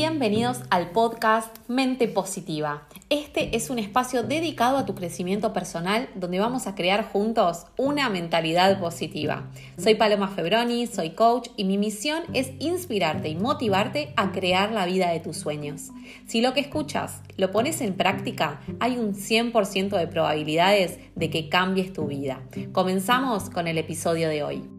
Bienvenidos al podcast Mente Positiva. Este es un espacio dedicado a tu crecimiento personal donde vamos a crear juntos una mentalidad positiva. Soy Paloma Febroni, soy coach y mi misión es inspirarte y motivarte a crear la vida de tus sueños. Si lo que escuchas lo pones en práctica, hay un 100% de probabilidades de que cambies tu vida. Comenzamos con el episodio de hoy.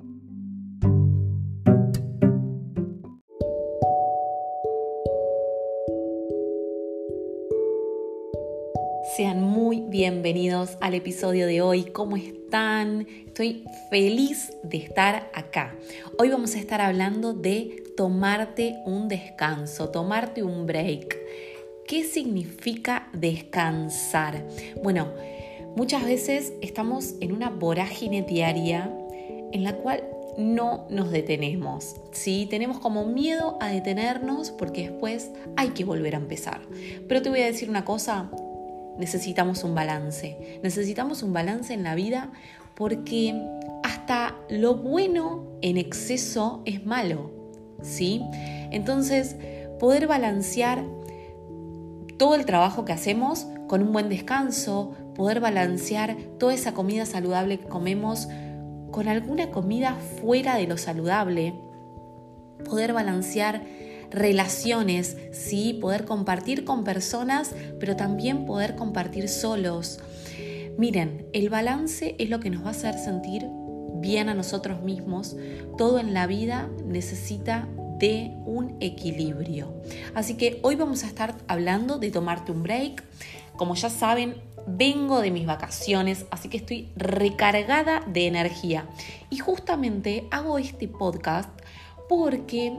Sean muy bienvenidos al episodio de hoy. ¿Cómo están? Estoy feliz de estar acá. Hoy vamos a estar hablando de tomarte un descanso, tomarte un break. ¿Qué significa descansar? Bueno, muchas veces estamos en una vorágine diaria en la cual no nos detenemos. ¿sí? Tenemos como miedo a detenernos porque después hay que volver a empezar. Pero te voy a decir una cosa, necesitamos un balance. Necesitamos un balance en la vida porque hasta lo bueno en exceso es malo, ¿sí? Entonces, poder balancear todo el trabajo que hacemos con un buen descanso, poder balancear toda esa comida saludable que comemos con alguna comida fuera de lo saludable, poder balancear relaciones, ¿sí? poder compartir con personas, pero también poder compartir solos. Miren, el balance es lo que nos va a hacer sentir bien a nosotros mismos. Todo en la vida necesita de un equilibrio. Así que hoy vamos a estar hablando de tomarte un break. Como ya saben, vengo de mis vacaciones, así que estoy recargada de energía. Y justamente hago este podcast porque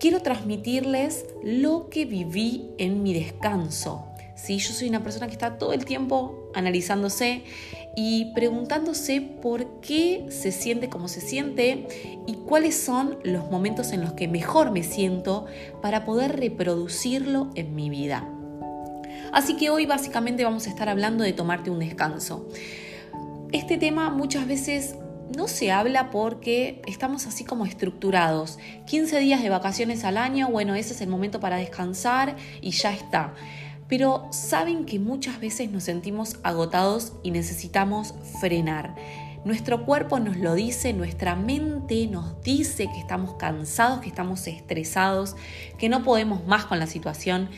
quiero transmitirles lo que viví en mi descanso. ¿sí? Yo soy una persona que está todo el tiempo analizándose y preguntándose por qué se siente como se siente y cuáles son los momentos en los que mejor me siento para poder reproducirlo en mi vida. Así que hoy básicamente vamos a estar hablando de tomarte un descanso. Este tema muchas veces no se habla porque estamos así como estructurados. 15 días de vacaciones al año, bueno, ese es el momento para descansar y ya está. Pero saben que muchas veces nos sentimos agotados y necesitamos frenar. Nuestro cuerpo nos lo dice, nuestra mente nos dice que estamos cansados, que estamos estresados, que no podemos más con la situación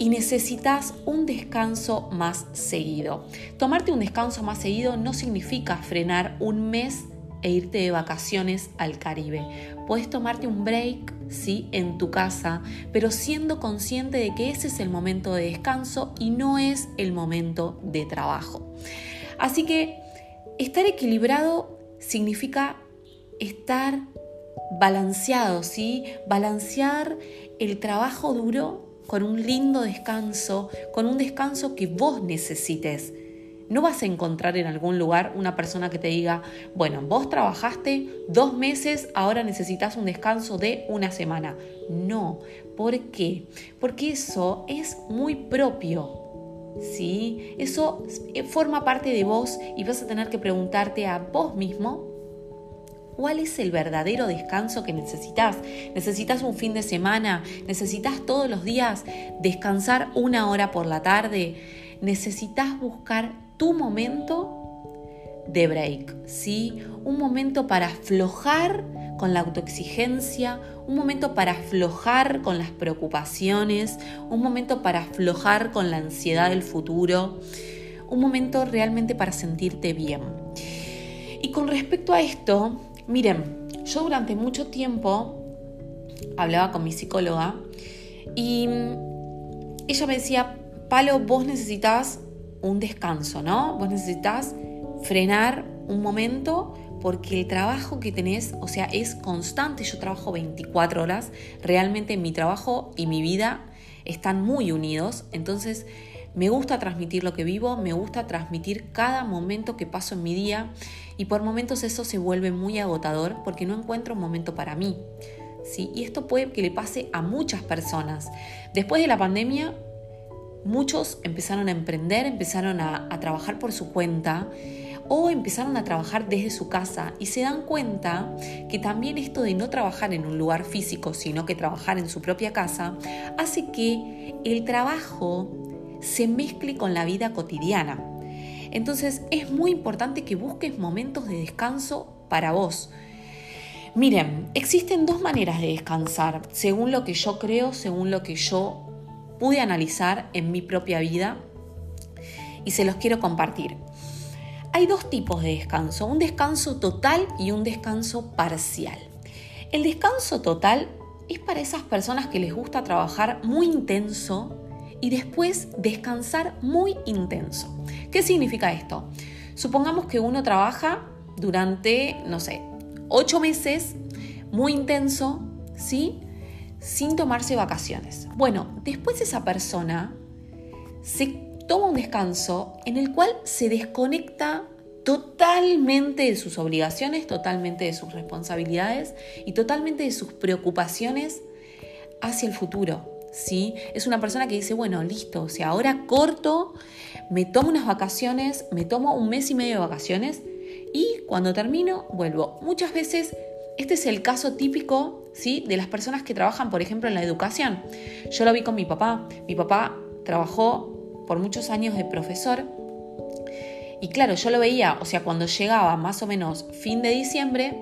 y necesitas un descanso más seguido. Tomarte un descanso más seguido no significa frenar un mes e irte de vacaciones al Caribe. Puedes tomarte un break, sí, en tu casa, pero siendo consciente de que ese es el momento de descanso y no es el momento de trabajo. Así que estar equilibrado significa estar balanceado, ¿sí? Balancear el trabajo duro con un lindo descanso, con un descanso que vos necesites. No vas a encontrar en algún lugar una persona que te diga, bueno, vos trabajaste dos meses, ahora necesitas un descanso de una semana. No, ¿por qué? Porque eso es muy propio. ¿Sí? Eso forma parte de vos y vas a tener que preguntarte a vos mismo cuál es el verdadero descanso que necesitas. Necesitas un fin de semana, necesitas todos los días descansar una hora por la tarde, necesitas buscar tu momento de break, ¿sí? Un momento para aflojar con la autoexigencia, un momento para aflojar con las preocupaciones, un momento para aflojar con la ansiedad del futuro, un momento realmente para sentirte bien. Y con respecto a esto, Miren, yo durante mucho tiempo hablaba con mi psicóloga y ella me decía, Palo, vos necesitas un descanso, ¿no? Vos necesitas frenar un momento porque el trabajo que tenés, o sea, es constante. Yo trabajo 24 horas. Realmente mi trabajo y mi vida están muy unidos. Entonces, me gusta transmitir lo que vivo, me gusta transmitir cada momento que paso en mi día y por momentos eso se vuelve muy agotador porque no encuentro un momento para mí. ¿sí? Y esto puede que le pase a muchas personas. Después de la pandemia, muchos empezaron a emprender, empezaron a, a trabajar por su cuenta. o empezaron a trabajar desde su casa y se dan cuenta que también esto de no trabajar en un lugar físico, sino que trabajar en su propia casa, hace que el trabajo se mezcle con la vida cotidiana. Entonces es muy importante que busques momentos de descanso para vos. Miren, existen dos maneras de descansar, según lo que yo creo, según lo que yo pude analizar en mi propia vida y se los quiero compartir. Hay dos tipos de descanso, un descanso total y un descanso parcial. El descanso total es para esas personas que les gusta trabajar muy intenso y después descansar muy intenso. ¿Qué significa esto? Supongamos que uno trabaja durante, no sé, ocho meses muy intenso, ¿sí? Sin tomarse vacaciones. Bueno, después esa persona se toma un descanso en el cual se desconecta totalmente de sus obligaciones, totalmente de sus responsabilidades y totalmente de sus preocupaciones hacia el futuro. Es una persona que dice, bueno, listo, o sea, ahora corto, me tomo unas vacaciones, me tomo un mes y medio de vacaciones y cuando termino vuelvo. Muchas veces este es el caso típico ¿sí? de las personas que trabajan, por ejemplo, en la educación. Yo lo vi con mi papá. Mi papá trabajó por muchos años de profesor. Y claro, yo lo veía, o sea, cuando llegaba más o menos fin de diciembre,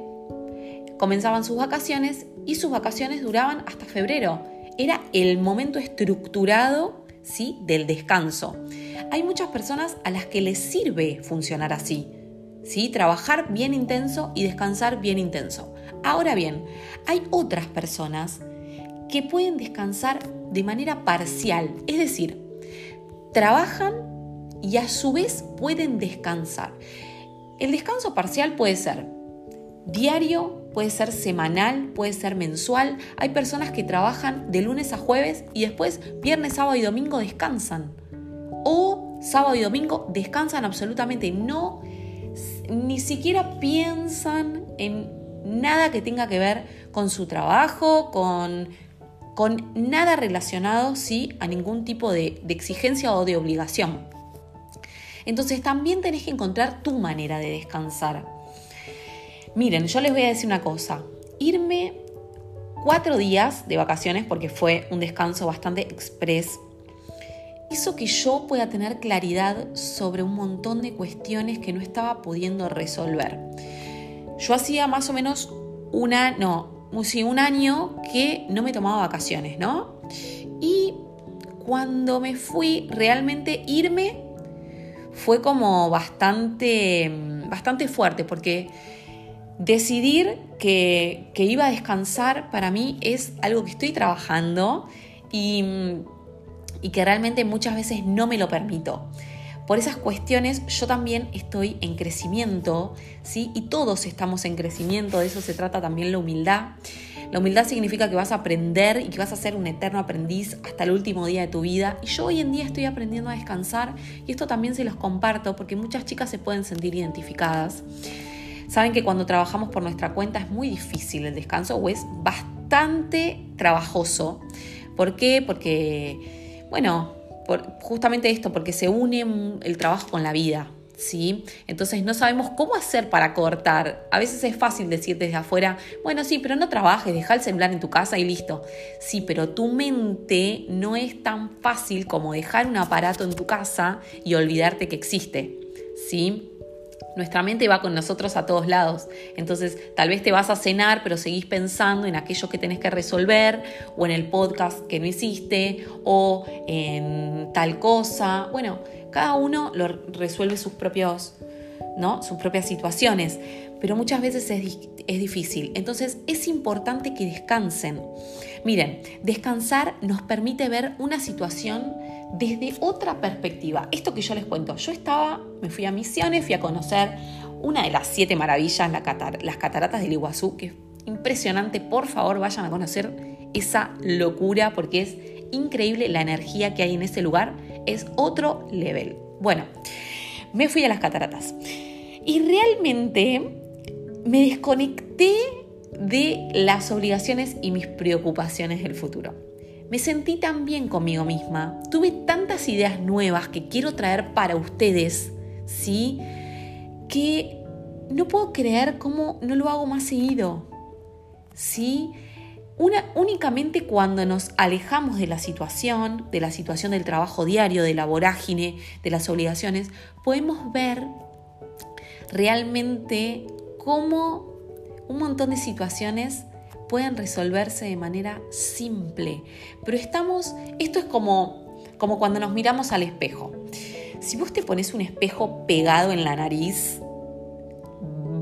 comenzaban sus vacaciones y sus vacaciones duraban hasta febrero. Era el momento estructurado ¿sí? del descanso. Hay muchas personas a las que les sirve funcionar así. ¿sí? Trabajar bien intenso y descansar bien intenso. Ahora bien, hay otras personas que pueden descansar de manera parcial, es decir, trabajan y a su vez pueden descansar. El descanso parcial puede ser diario, puede ser semanal, puede ser mensual. Hay personas que trabajan de lunes a jueves y después viernes, sábado y domingo descansan. O sábado y domingo descansan absolutamente. No, ni siquiera piensan en nada que tenga que ver con su trabajo, con con nada relacionado ¿sí? a ningún tipo de, de exigencia o de obligación. Entonces también tenés que encontrar tu manera de descansar. Miren, yo les voy a decir una cosa. Irme cuatro días de vacaciones, porque fue un descanso bastante express, hizo que yo pueda tener claridad sobre un montón de cuestiones que no estaba pudiendo resolver. Yo hacía más o menos una, no, un año que no me tomaba vacaciones, ¿no? Y cuando me fui, realmente irme fue como bastante, bastante fuerte, porque decidir que, que iba a descansar para mí es algo que estoy trabajando y, y que realmente muchas veces no me lo permito. Por esas cuestiones yo también estoy en crecimiento, ¿sí? Y todos estamos en crecimiento, de eso se trata también la humildad. La humildad significa que vas a aprender y que vas a ser un eterno aprendiz hasta el último día de tu vida. Y yo hoy en día estoy aprendiendo a descansar y esto también se los comparto porque muchas chicas se pueden sentir identificadas. Saben que cuando trabajamos por nuestra cuenta es muy difícil el descanso o es bastante trabajoso. ¿Por qué? Porque, bueno, justamente esto, porque se une el trabajo con la vida. ¿Sí? Entonces no sabemos cómo hacer para cortar. A veces es fácil decir desde afuera, bueno, sí, pero no trabajes, deja el celular en tu casa y listo. Sí, pero tu mente no es tan fácil como dejar un aparato en tu casa y olvidarte que existe. ¿Sí? Nuestra mente va con nosotros a todos lados. Entonces, tal vez te vas a cenar, pero seguís pensando en aquello que tenés que resolver, o en el podcast que no hiciste, o en tal cosa. Bueno, cada uno lo resuelve sus propios, ¿no? Sus propias situaciones. Pero muchas veces es, es difícil. Entonces, es importante que descansen. Miren, descansar nos permite ver una situación desde otra perspectiva. Esto que yo les cuento, yo estaba, me fui a Misiones, fui a conocer una de las siete maravillas, las cataratas del Iguazú, que es impresionante, por favor vayan a conocer esa locura porque es increíble la energía que hay en ese lugar, es otro level. Bueno, me fui a las cataratas y realmente me desconecté de las obligaciones y mis preocupaciones del futuro. Me sentí tan bien conmigo misma, tuve tantas ideas nuevas que quiero traer para ustedes, ¿sí? que no puedo creer cómo no lo hago más seguido. ¿Sí? Únicamente cuando nos alejamos de la situación, de la situación del trabajo diario, de la vorágine, de las obligaciones, podemos ver realmente cómo un montón de situaciones pueden resolverse de manera simple. Pero estamos, esto es como, como cuando nos miramos al espejo. Si vos te pones un espejo pegado en la nariz,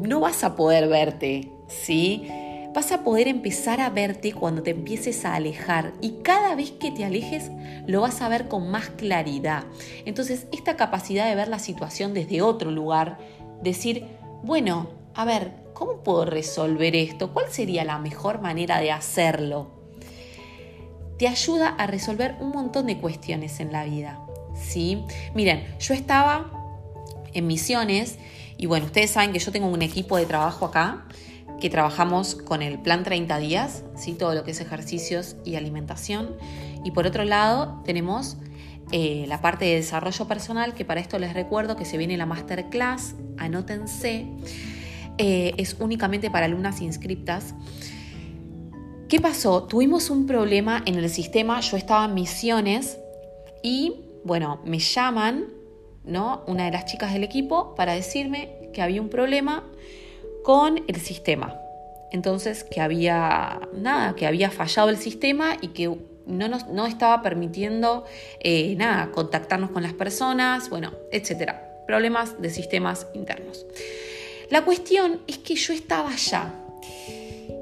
no vas a poder verte, ¿sí? Vas a poder empezar a verte cuando te empieces a alejar y cada vez que te alejes lo vas a ver con más claridad. Entonces, esta capacidad de ver la situación desde otro lugar, decir, bueno, a ver, ¿cómo puedo resolver esto? ¿Cuál sería la mejor manera de hacerlo? Te ayuda a resolver un montón de cuestiones en la vida. ¿sí? Miren, yo estaba en misiones y bueno, ustedes saben que yo tengo un equipo de trabajo acá que trabajamos con el plan 30 días, ¿sí? todo lo que es ejercicios y alimentación. Y por otro lado tenemos eh, la parte de desarrollo personal, que para esto les recuerdo que se viene la masterclass, anótense, eh, es únicamente para alumnas inscriptas. ¿Qué pasó? Tuvimos un problema en el sistema, yo estaba en misiones y bueno, me llaman, ¿no? Una de las chicas del equipo para decirme que había un problema con el sistema. Entonces, que había nada, que había fallado el sistema y que no, nos, no estaba permitiendo eh, nada, contactarnos con las personas, bueno, etcétera. Problemas de sistemas internos. La cuestión es que yo estaba allá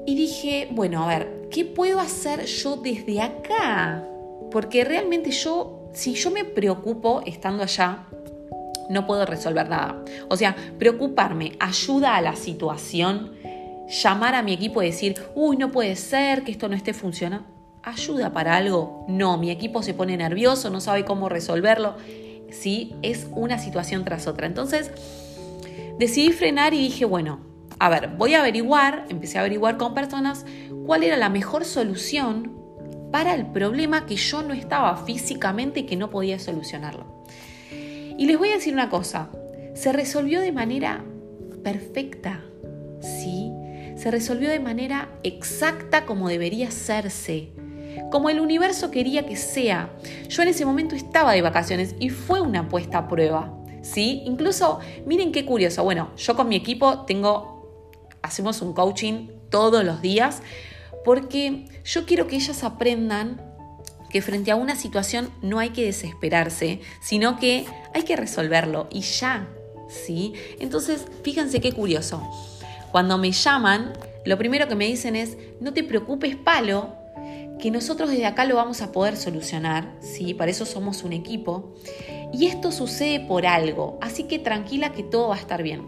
y dije, bueno, a ver, ¿qué puedo hacer yo desde acá? Porque realmente yo si yo me preocupo estando allá, no puedo resolver nada. O sea, preocuparme ayuda a la situación, llamar a mi equipo y decir, uy, no puede ser que esto no esté funcionando. ¿Ayuda para algo? No, mi equipo se pone nervioso, no sabe cómo resolverlo. Sí, es una situación tras otra. Entonces, decidí frenar y dije, bueno, a ver, voy a averiguar, empecé a averiguar con personas cuál era la mejor solución para el problema que yo no estaba físicamente y que no podía solucionarlo. Y les voy a decir una cosa, se resolvió de manera perfecta, ¿sí? Se resolvió de manera exacta como debería hacerse, como el universo quería que sea. Yo en ese momento estaba de vacaciones y fue una puesta a prueba, ¿sí? Incluso, miren qué curioso, bueno, yo con mi equipo tengo, hacemos un coaching todos los días porque yo quiero que ellas aprendan que frente a una situación no hay que desesperarse, sino que hay que resolverlo y ya, ¿sí? Entonces, fíjense qué curioso. Cuando me llaman, lo primero que me dicen es, no te preocupes, palo, que nosotros desde acá lo vamos a poder solucionar, ¿sí? Para eso somos un equipo. Y esto sucede por algo, así que tranquila que todo va a estar bien.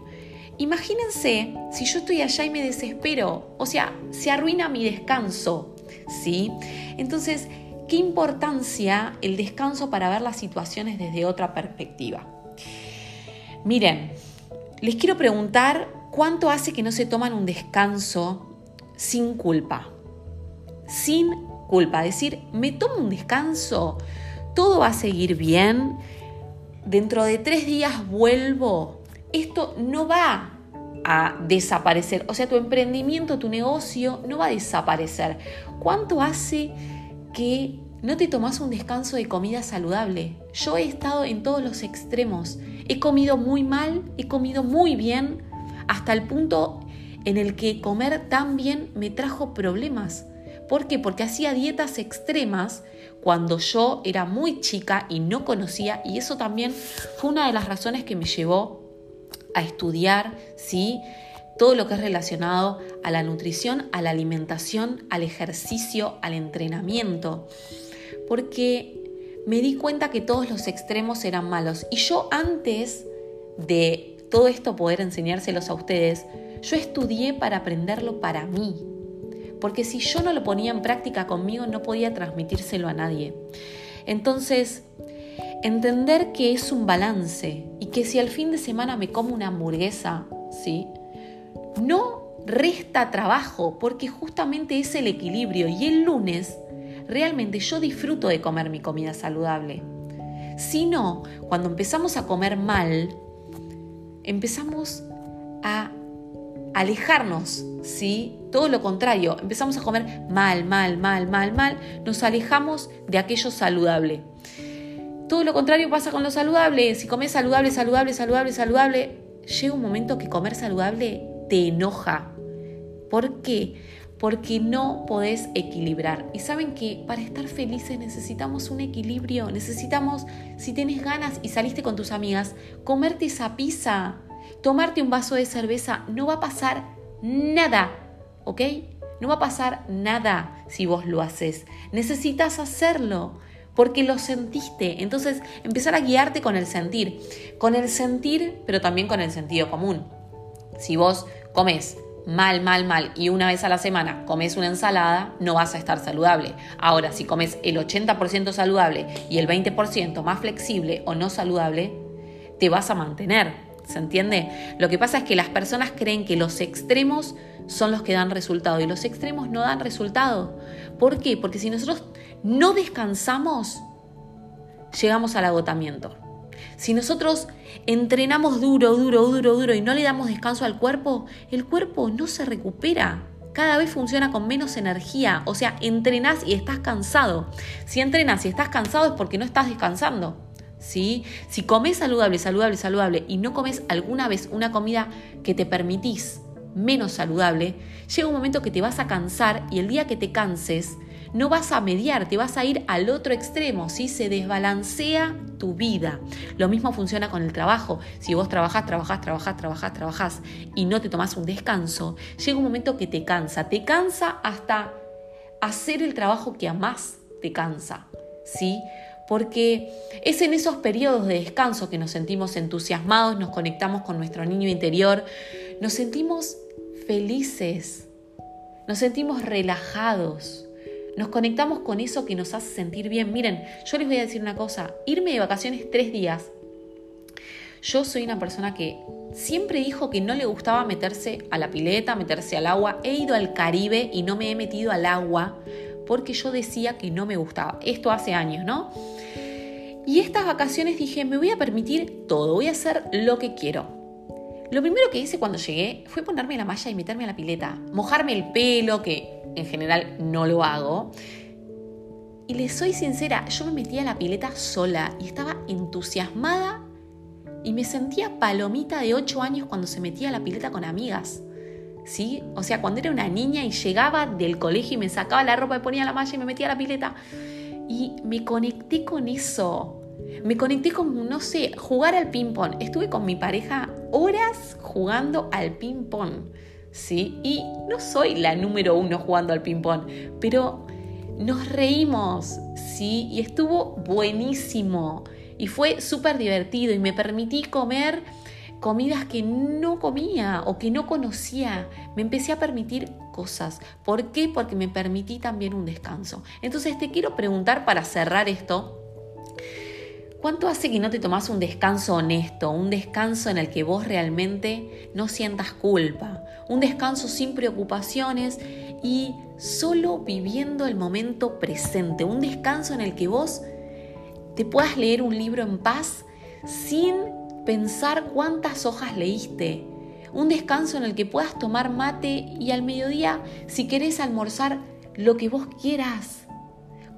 Imagínense si yo estoy allá y me desespero, o sea, se arruina mi descanso, ¿sí? Entonces, ¿qué importancia el descanso para ver las situaciones desde otra perspectiva? Miren, les quiero preguntar cuánto hace que no se toman un descanso sin culpa. Sin culpa, decir, me tomo un descanso, todo va a seguir bien, dentro de tres días vuelvo esto no va a desaparecer. O sea, tu emprendimiento, tu negocio no va a desaparecer. ¿Cuánto hace que no te tomas un descanso de comida saludable? Yo he estado en todos los extremos. He comido muy mal, he comido muy bien, hasta el punto en el que comer tan bien me trajo problemas. ¿Por qué? Porque hacía dietas extremas cuando yo era muy chica y no conocía y eso también fue una de las razones que me llevó a estudiar, ¿sí? Todo lo que es relacionado a la nutrición, a la alimentación, al ejercicio, al entrenamiento. Porque me di cuenta que todos los extremos eran malos. Y yo antes de todo esto poder enseñárselos a ustedes, yo estudié para aprenderlo para mí. Porque si yo no lo ponía en práctica conmigo, no podía transmitírselo a nadie. Entonces, entender que es un balance y que si al fin de semana me como una hamburguesa, ¿sí? No resta trabajo porque justamente es el equilibrio y el lunes realmente yo disfruto de comer mi comida saludable. Si no, cuando empezamos a comer mal, empezamos a alejarnos, ¿sí? Todo lo contrario, empezamos a comer mal, mal, mal, mal, mal, nos alejamos de aquello saludable. Todo lo contrario pasa con lo saludable. Si comes saludable, saludable, saludable, saludable, llega un momento que comer saludable te enoja. ¿Por qué? Porque no podés equilibrar. Y saben que para estar felices necesitamos un equilibrio. Necesitamos, si tienes ganas y saliste con tus amigas, comerte esa pizza, tomarte un vaso de cerveza. No va a pasar nada, ¿ok? No va a pasar nada si vos lo haces. Necesitas hacerlo porque lo sentiste. Entonces, empezar a guiarte con el sentir. Con el sentir, pero también con el sentido común. Si vos comes mal, mal, mal y una vez a la semana comes una ensalada, no vas a estar saludable. Ahora, si comes el 80% saludable y el 20% más flexible o no saludable, te vas a mantener. ¿Se entiende? Lo que pasa es que las personas creen que los extremos son los que dan resultado y los extremos no dan resultado. ¿Por qué? Porque si nosotros no descansamos, llegamos al agotamiento. Si nosotros entrenamos duro, duro, duro, duro y no le damos descanso al cuerpo, el cuerpo no se recupera. Cada vez funciona con menos energía. O sea, entrenás y estás cansado. Si entrenas y estás cansado es porque no estás descansando. Si comes saludable, saludable, saludable y no comes alguna vez una comida que te permitís menos saludable, llega un momento que te vas a cansar y el día que te canses, no vas a mediar, te vas a ir al otro extremo, ¿sí? Se desbalancea tu vida. Lo mismo funciona con el trabajo. Si vos trabajás, trabajás, trabajás, trabajás, trabajás y no te tomás un descanso, llega un momento que te cansa. Te cansa hasta hacer el trabajo que amás te cansa, ¿sí? Porque es en esos periodos de descanso que nos sentimos entusiasmados, nos conectamos con nuestro niño interior, nos sentimos felices, nos sentimos relajados. Nos conectamos con eso que nos hace sentir bien. Miren, yo les voy a decir una cosa, irme de vacaciones tres días. Yo soy una persona que siempre dijo que no le gustaba meterse a la pileta, meterse al agua. He ido al Caribe y no me he metido al agua porque yo decía que no me gustaba. Esto hace años, ¿no? Y estas vacaciones dije, me voy a permitir todo, voy a hacer lo que quiero. Lo primero que hice cuando llegué fue ponerme la malla y meterme a la pileta, mojarme el pelo, que en general no lo hago. Y les soy sincera, yo me metía a la pileta sola y estaba entusiasmada y me sentía palomita de 8 años cuando se metía a la pileta con amigas. ¿Sí? O sea, cuando era una niña y llegaba del colegio y me sacaba la ropa y ponía la malla y me metía a la pileta. Y me conecté con eso. Me conecté con, no sé, jugar al ping-pong. Estuve con mi pareja horas jugando al ping-pong. ¿sí? Y no soy la número uno jugando al ping-pong, pero nos reímos, ¿sí? Y estuvo buenísimo. Y fue súper divertido y me permití comer comidas que no comía o que no conocía. Me empecé a permitir cosas. ¿Por qué? Porque me permití también un descanso. Entonces te quiero preguntar para cerrar esto, ¿Cuánto hace que no te tomas un descanso honesto, un descanso en el que vos realmente no sientas culpa, un descanso sin preocupaciones y solo viviendo el momento presente, un descanso en el que vos te puedas leer un libro en paz sin pensar cuántas hojas leíste, un descanso en el que puedas tomar mate y al mediodía, si querés almorzar, lo que vos quieras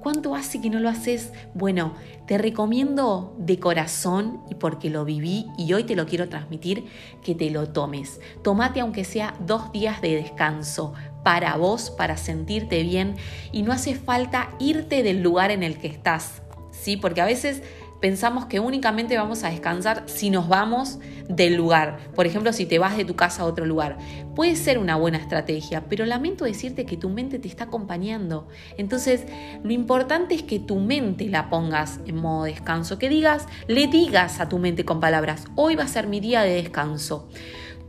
¿Cuánto hace que no lo haces? Bueno, te recomiendo de corazón y porque lo viví y hoy te lo quiero transmitir, que te lo tomes. Tómate aunque sea dos días de descanso para vos, para sentirte bien y no hace falta irte del lugar en el que estás. ¿Sí? Porque a veces pensamos que únicamente vamos a descansar si nos vamos del lugar. Por ejemplo, si te vas de tu casa a otro lugar. Puede ser una buena estrategia, pero lamento decirte que tu mente te está acompañando. Entonces, lo importante es que tu mente la pongas en modo descanso, que digas, le digas a tu mente con palabras, hoy va a ser mi día de descanso.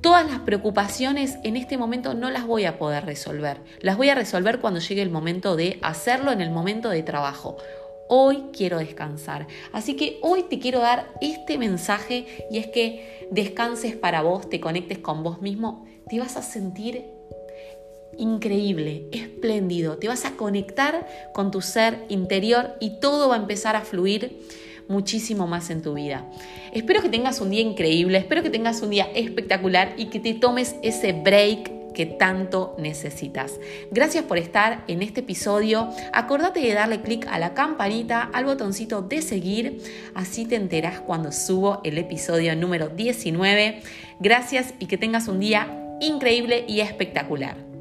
Todas las preocupaciones en este momento no las voy a poder resolver. Las voy a resolver cuando llegue el momento de hacerlo en el momento de trabajo hoy quiero descansar. Así que hoy te quiero dar este mensaje y es que descanses para vos, te conectes con vos mismo, te vas a sentir increíble, espléndido, te vas a conectar con tu ser interior y todo va a empezar a fluir muchísimo más en tu vida. Espero que tengas un día increíble, espero que tengas un día espectacular y que te tomes ese break que tanto necesitas. Gracias por estar en este episodio. Acordate de darle clic a la campanita, al botoncito de seguir, así te enterás cuando subo el episodio número 19. Gracias y que tengas un día increíble y espectacular.